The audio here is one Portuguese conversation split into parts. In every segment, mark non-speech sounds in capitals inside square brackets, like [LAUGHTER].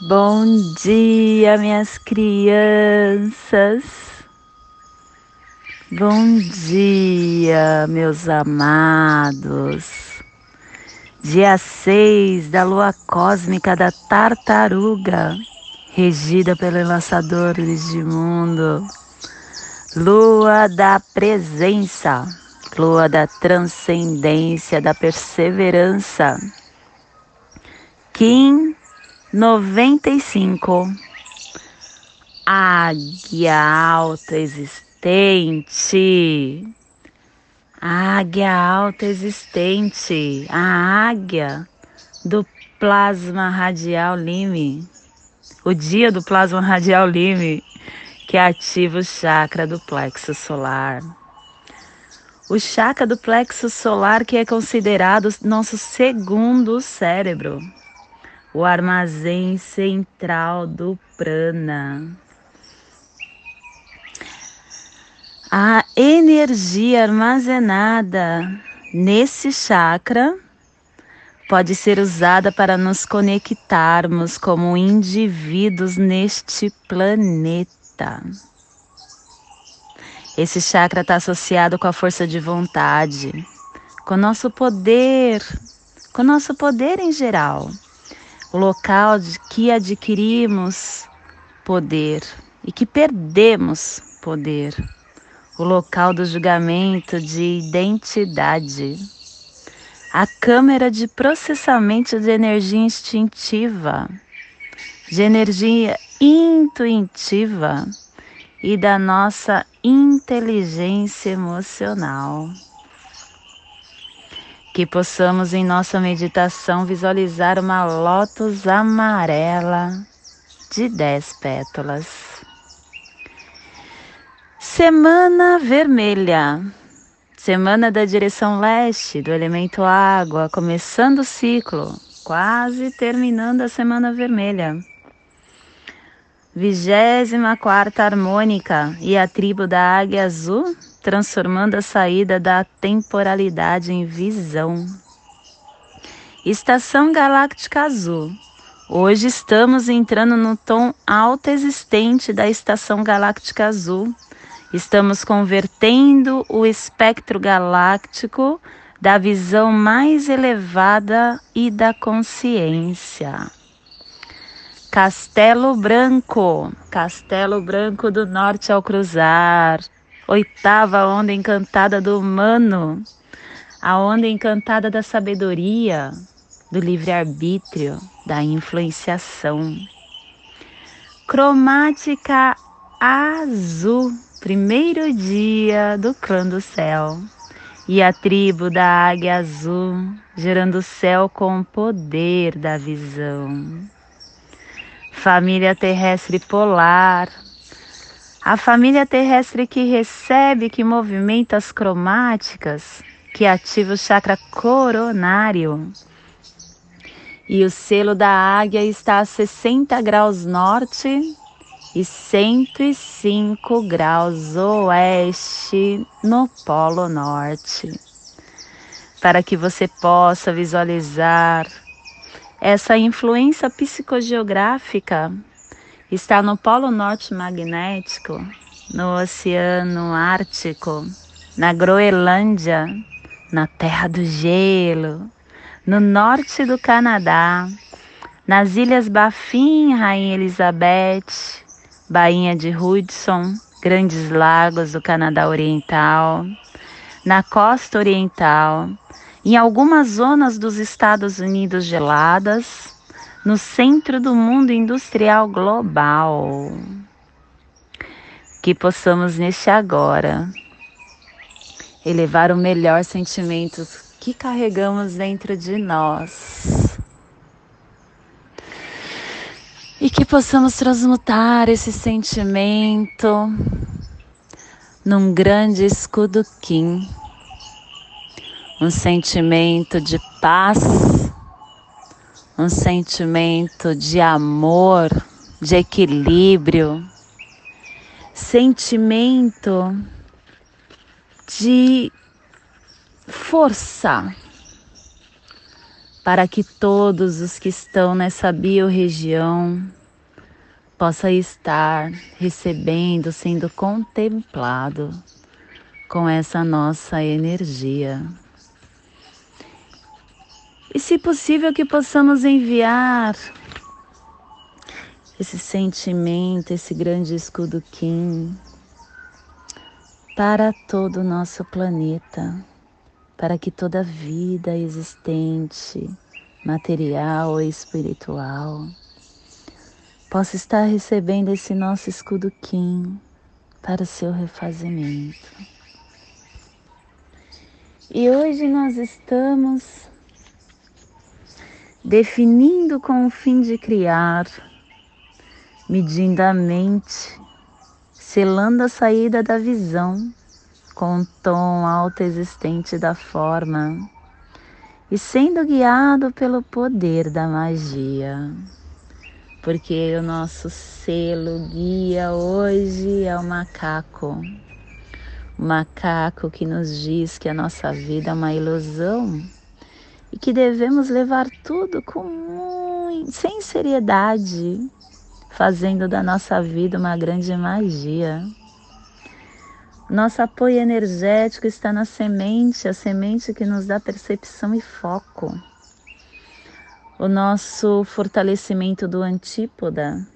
Bom dia, minhas crianças. Bom dia, meus amados. Dia 6 da lua cósmica da tartaruga, regida pelo lançador de mundo. Lua da presença, lua da transcendência, da perseverança. Kim 95. Águia alta existente. Águia alta existente. A águia do plasma radial Lime. O dia do plasma radial Lime, que ativa o chakra do plexo solar. O chakra do plexo solar que é considerado nosso segundo cérebro o armazém central do prana. A energia armazenada nesse chakra pode ser usada para nos conectarmos como indivíduos neste planeta. Esse chakra está associado com a força de vontade, com o nosso poder, com o nosso poder em geral o local de que adquirimos poder e que perdemos poder, o local do julgamento de identidade, a câmera de processamento de energia instintiva, de energia intuitiva e da nossa inteligência emocional que possamos em nossa meditação visualizar uma lótus amarela de dez pétalas. Semana vermelha. Semana da direção leste, do elemento água, começando o ciclo, quase terminando a semana vermelha. Vigésima quarta harmônica e a tribo da águia azul transformando a saída da temporalidade em visão. Estação Galáctica Azul. Hoje estamos entrando no tom alto existente da Estação Galáctica Azul. Estamos convertendo o espectro galáctico da visão mais elevada e da consciência. Castelo Branco, Castelo Branco do Norte ao cruzar, oitava onda encantada do humano, a onda encantada da sabedoria, do livre-arbítrio, da influenciação. Cromática azul, primeiro dia do clã do céu. E a tribo da águia azul, gerando o céu com o poder da visão. Família terrestre polar, a família terrestre que recebe, que movimenta as cromáticas, que ativa o chakra coronário. E o selo da águia está a 60 graus norte e 105 graus oeste no Polo Norte. Para que você possa visualizar essa influência psicogeográfica está no Polo Norte Magnético, no Oceano Ártico, na Groenlândia, na Terra do Gelo, no norte do Canadá, nas Ilhas Baffin, Rainha Elizabeth, Bainha de Hudson, Grandes Lagos do Canadá Oriental, na costa oriental, em algumas zonas dos Estados Unidos geladas, no centro do mundo industrial global. Que possamos neste agora elevar o melhor sentimento que carregamos dentro de nós. E que possamos transmutar esse sentimento num grande escudo Kim, um sentimento de paz um sentimento de amor, de equilíbrio, sentimento de força para que todos os que estão nessa biorregião possa estar recebendo, sendo contemplado com essa nossa energia. E se possível que possamos enviar esse sentimento, esse grande escudo Kim para todo o nosso planeta, para que toda vida existente, material ou espiritual, possa estar recebendo esse nosso escudo Kim para o seu refazimento. E hoje nós estamos definindo com o fim de criar, medindo a mente, selando a saída da visão com o tom alto existente da forma e sendo guiado pelo poder da magia. Porque o nosso selo guia hoje é o macaco. O macaco que nos diz que a nossa vida é uma ilusão e que devemos levar tudo com muito, sem seriedade, fazendo da nossa vida uma grande magia. Nosso apoio energético está na semente, a semente que nos dá percepção e foco. O nosso fortalecimento do antípoda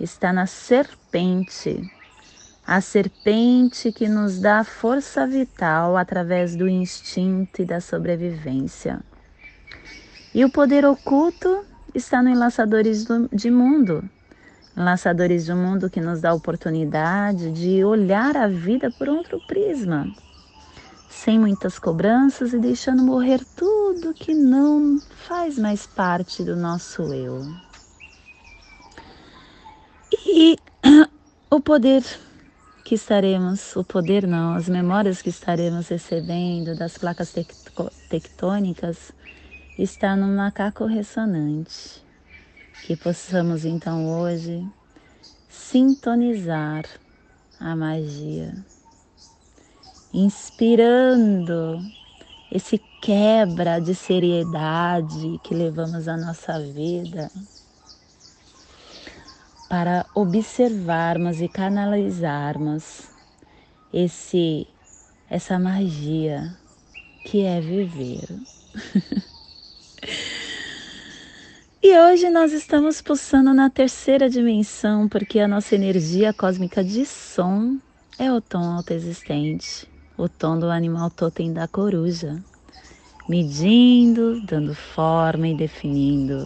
está na serpente, a serpente que nos dá força vital através do instinto e da sobrevivência. E o poder oculto está no Enlaçadores do, de Mundo. Enlaçadores de Mundo que nos dá a oportunidade de olhar a vida por outro prisma, sem muitas cobranças e deixando morrer tudo que não faz mais parte do nosso eu. E o poder que estaremos, o poder não, as memórias que estaremos recebendo das placas tectônicas está no macaco ressonante. Que possamos então hoje sintonizar a magia, inspirando esse quebra de seriedade que levamos à nossa vida para observarmos e canalizarmos esse essa magia que é viver. [LAUGHS] Hoje nós estamos pulsando na terceira dimensão, porque a nossa energia cósmica de som é o tom autoexistente, o tom do animal totem da coruja, medindo, dando forma e definindo.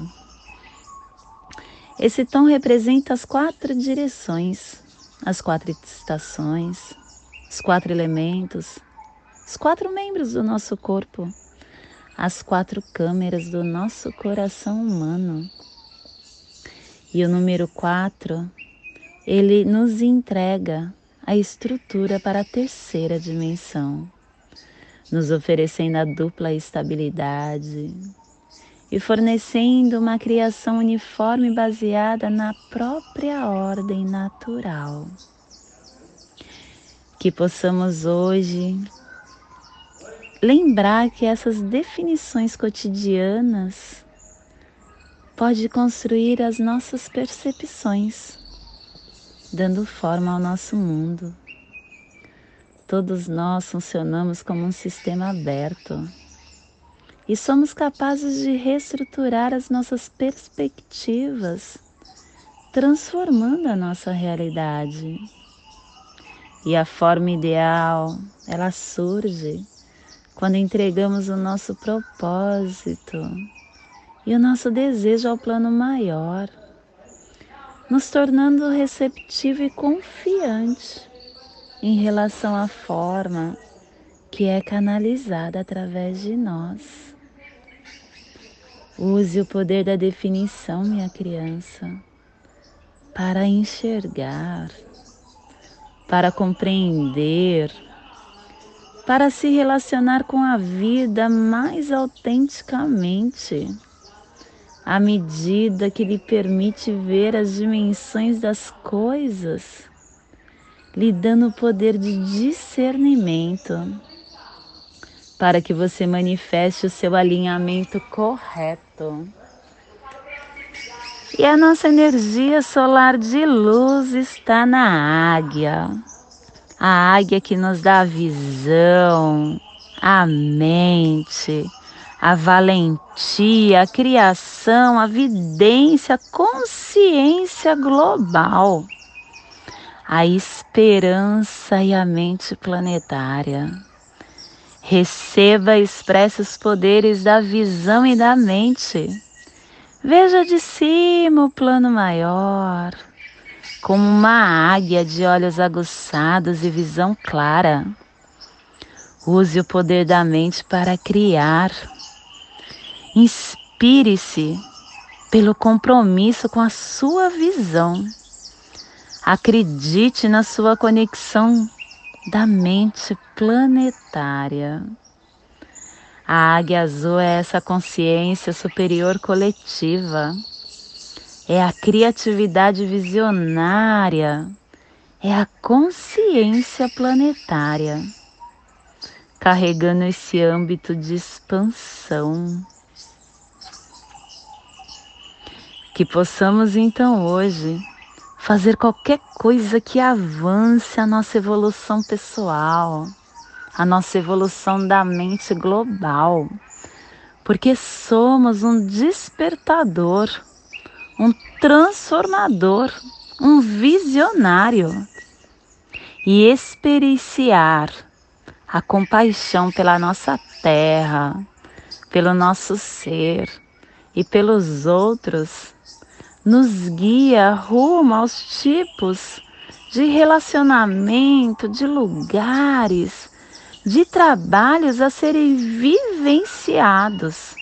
Esse tom representa as quatro direções, as quatro estações, os quatro elementos, os quatro membros do nosso corpo as quatro câmeras do nosso coração humano. E o número quatro, ele nos entrega a estrutura para a terceira dimensão, nos oferecendo a dupla estabilidade e fornecendo uma criação uniforme baseada na própria ordem natural. Que possamos hoje lembrar que essas definições cotidianas pode construir as nossas percepções, dando forma ao nosso mundo. Todos nós funcionamos como um sistema aberto e somos capazes de reestruturar as nossas perspectivas, transformando a nossa realidade. E a forma ideal, ela surge quando entregamos o nosso propósito e o nosso desejo ao plano maior, nos tornando receptivo e confiante em relação à forma que é canalizada através de nós. Use o poder da definição, minha criança, para enxergar, para compreender para se relacionar com a vida mais autenticamente, à medida que lhe permite ver as dimensões das coisas, lhe dando o poder de discernimento, para que você manifeste o seu alinhamento correto. E a nossa energia solar de luz está na águia. A águia que nos dá a visão, a mente, a valentia, a criação, a vidência, a consciência global, a esperança e a mente planetária. Receba e expresse os poderes da visão e da mente. Veja de cima o plano maior, como uma águia de olhos aguçados e visão clara. Use o poder da mente para criar Inspire-se pelo compromisso com a sua visão. Acredite na sua conexão da mente planetária. A águia azul é essa consciência superior coletiva, é a criatividade visionária, é a consciência planetária, carregando esse âmbito de expansão. Que possamos então hoje fazer qualquer coisa que avance a nossa evolução pessoal, a nossa evolução da mente global, porque somos um despertador, um transformador, um visionário. E experienciar a compaixão pela nossa terra, pelo nosso ser e pelos outros nos guia rumo aos tipos de relacionamento, de lugares, de trabalhos a serem vivenciados.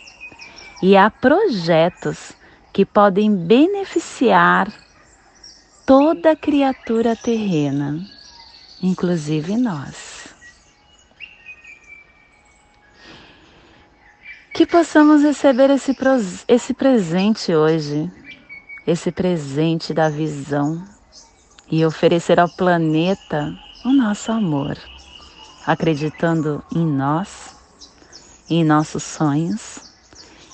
E há projetos que podem beneficiar toda criatura terrena, inclusive nós. Que possamos receber esse, esse presente hoje esse presente da visão e oferecer ao planeta o nosso amor, acreditando em nós, em nossos sonhos,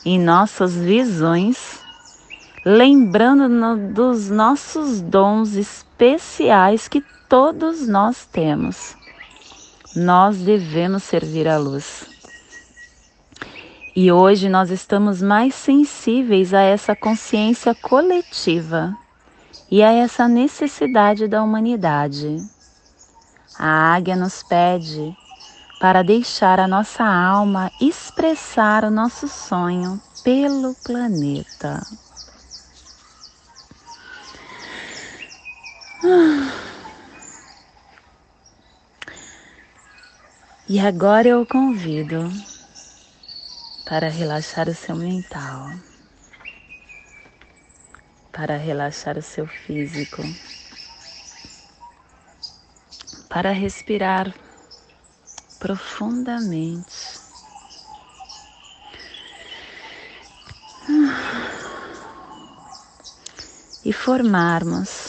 em nossas visões, lembrando no, dos nossos dons especiais que todos nós temos. Nós devemos servir à luz. E hoje nós estamos mais sensíveis a essa consciência coletiva e a essa necessidade da humanidade. A águia nos pede para deixar a nossa alma expressar o nosso sonho pelo planeta. E agora eu convido para relaxar o seu mental, para relaxar o seu físico, para respirar profundamente. E formarmos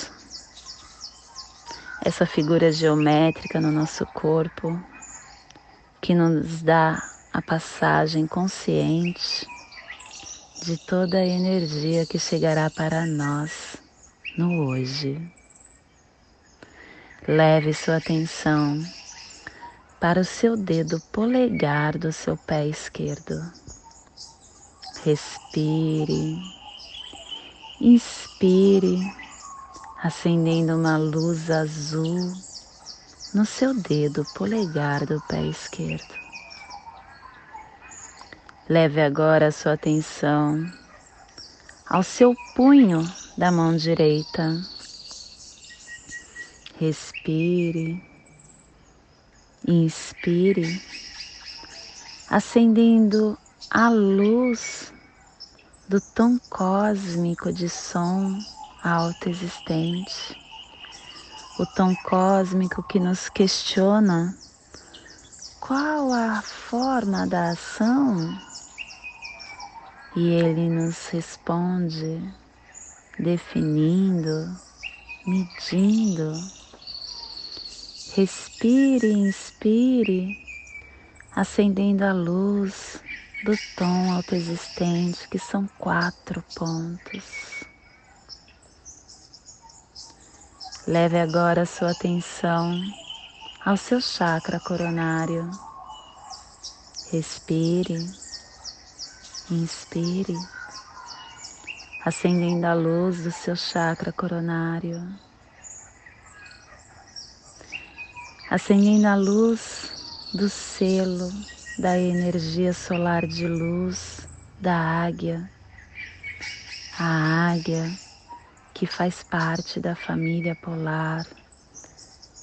essa figura geométrica no nosso corpo que nos dá a passagem consciente de toda a energia que chegará para nós no hoje. Leve sua atenção para o seu dedo polegar do seu pé esquerdo. Respire, inspire, acendendo uma luz azul no seu dedo polegar do pé esquerdo. Leve agora a sua atenção ao seu punho da mão direita. Respire, inspire, acendendo a luz do tom cósmico de som alto existente, o tom cósmico que nos questiona qual a forma da ação e ele nos responde definindo, medindo. Respire e inspire acendendo a luz do tom autoexistente, que são quatro pontos. Leve agora a sua atenção ao seu chakra coronário. Respire, inspire, acendendo a luz do seu chakra coronário. Acendendo a luz do selo da energia solar de luz da águia, a águia que faz parte da família polar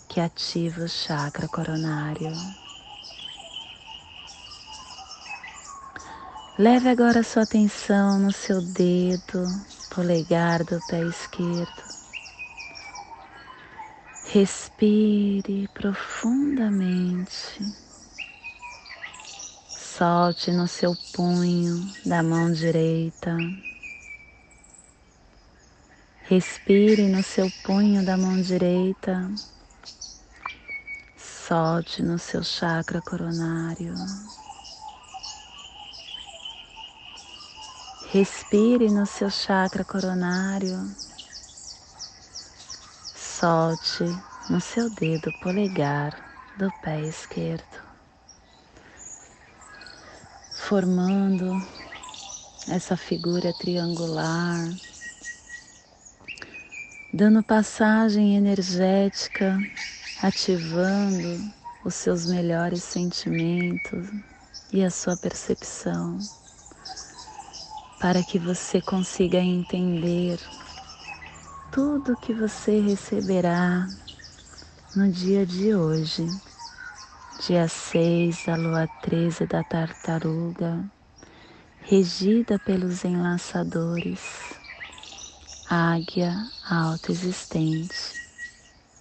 que ativa o chakra coronário. Leve agora sua atenção no seu dedo polegar do pé esquerdo. Respire profundamente. Solte no seu punho da mão direita. Respire no seu punho da mão direita solte no seu chakra coronário. Respire no seu chakra coronário. Solte no seu dedo polegar do pé esquerdo, formando essa figura triangular, dando passagem energética ativando os seus melhores sentimentos e a sua percepção, para que você consiga entender tudo que você receberá no dia de hoje, dia 6 da lua 13 da tartaruga, regida pelos enlaçadores, águia autoexistente,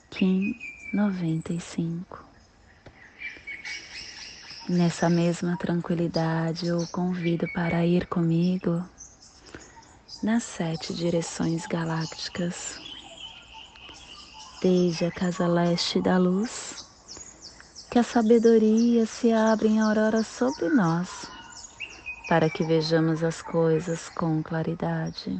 Kim 95. Nessa mesma tranquilidade, eu o convido para ir comigo nas sete direções galácticas, desde a casa leste da luz, que a sabedoria se abre em aurora sobre nós, para que vejamos as coisas com claridade.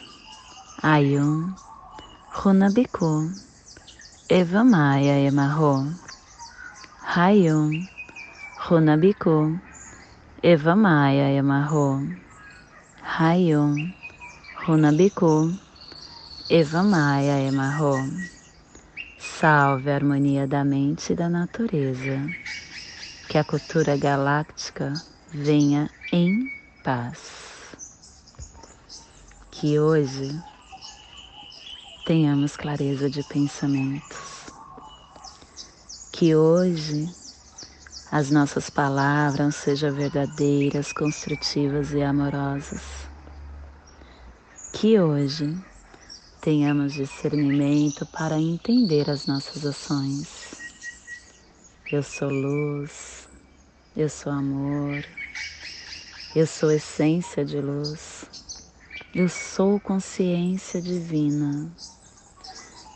Ayum. Runabiku, Eva Maia Emarro, Hayum, Runabiku, Eva Maia Emarro, Hayum, Runabiku, Eva Maia Emarro. Salve a harmonia da mente e da natureza. Que a cultura galáctica venha em paz. Que hoje tenhamos clareza de pensamentos. Que hoje as nossas palavras sejam verdadeiras, construtivas e amorosas. Que hoje tenhamos discernimento para entender as nossas ações. Eu sou luz, eu sou amor, Eu sou essência de luz. Eu sou consciência divina.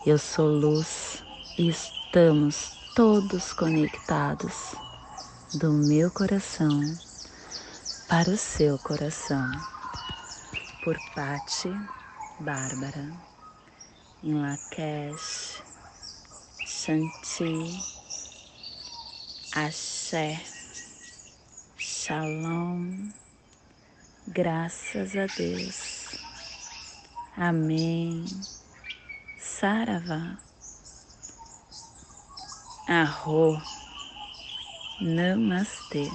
Eu sou luz e estamos todos conectados do meu coração para o seu coração. Por Pati Bárbara, em Lakesh, Shanti, Axé, Shalom, graças a Deus. Amém. Saravá. Arro. Namastê.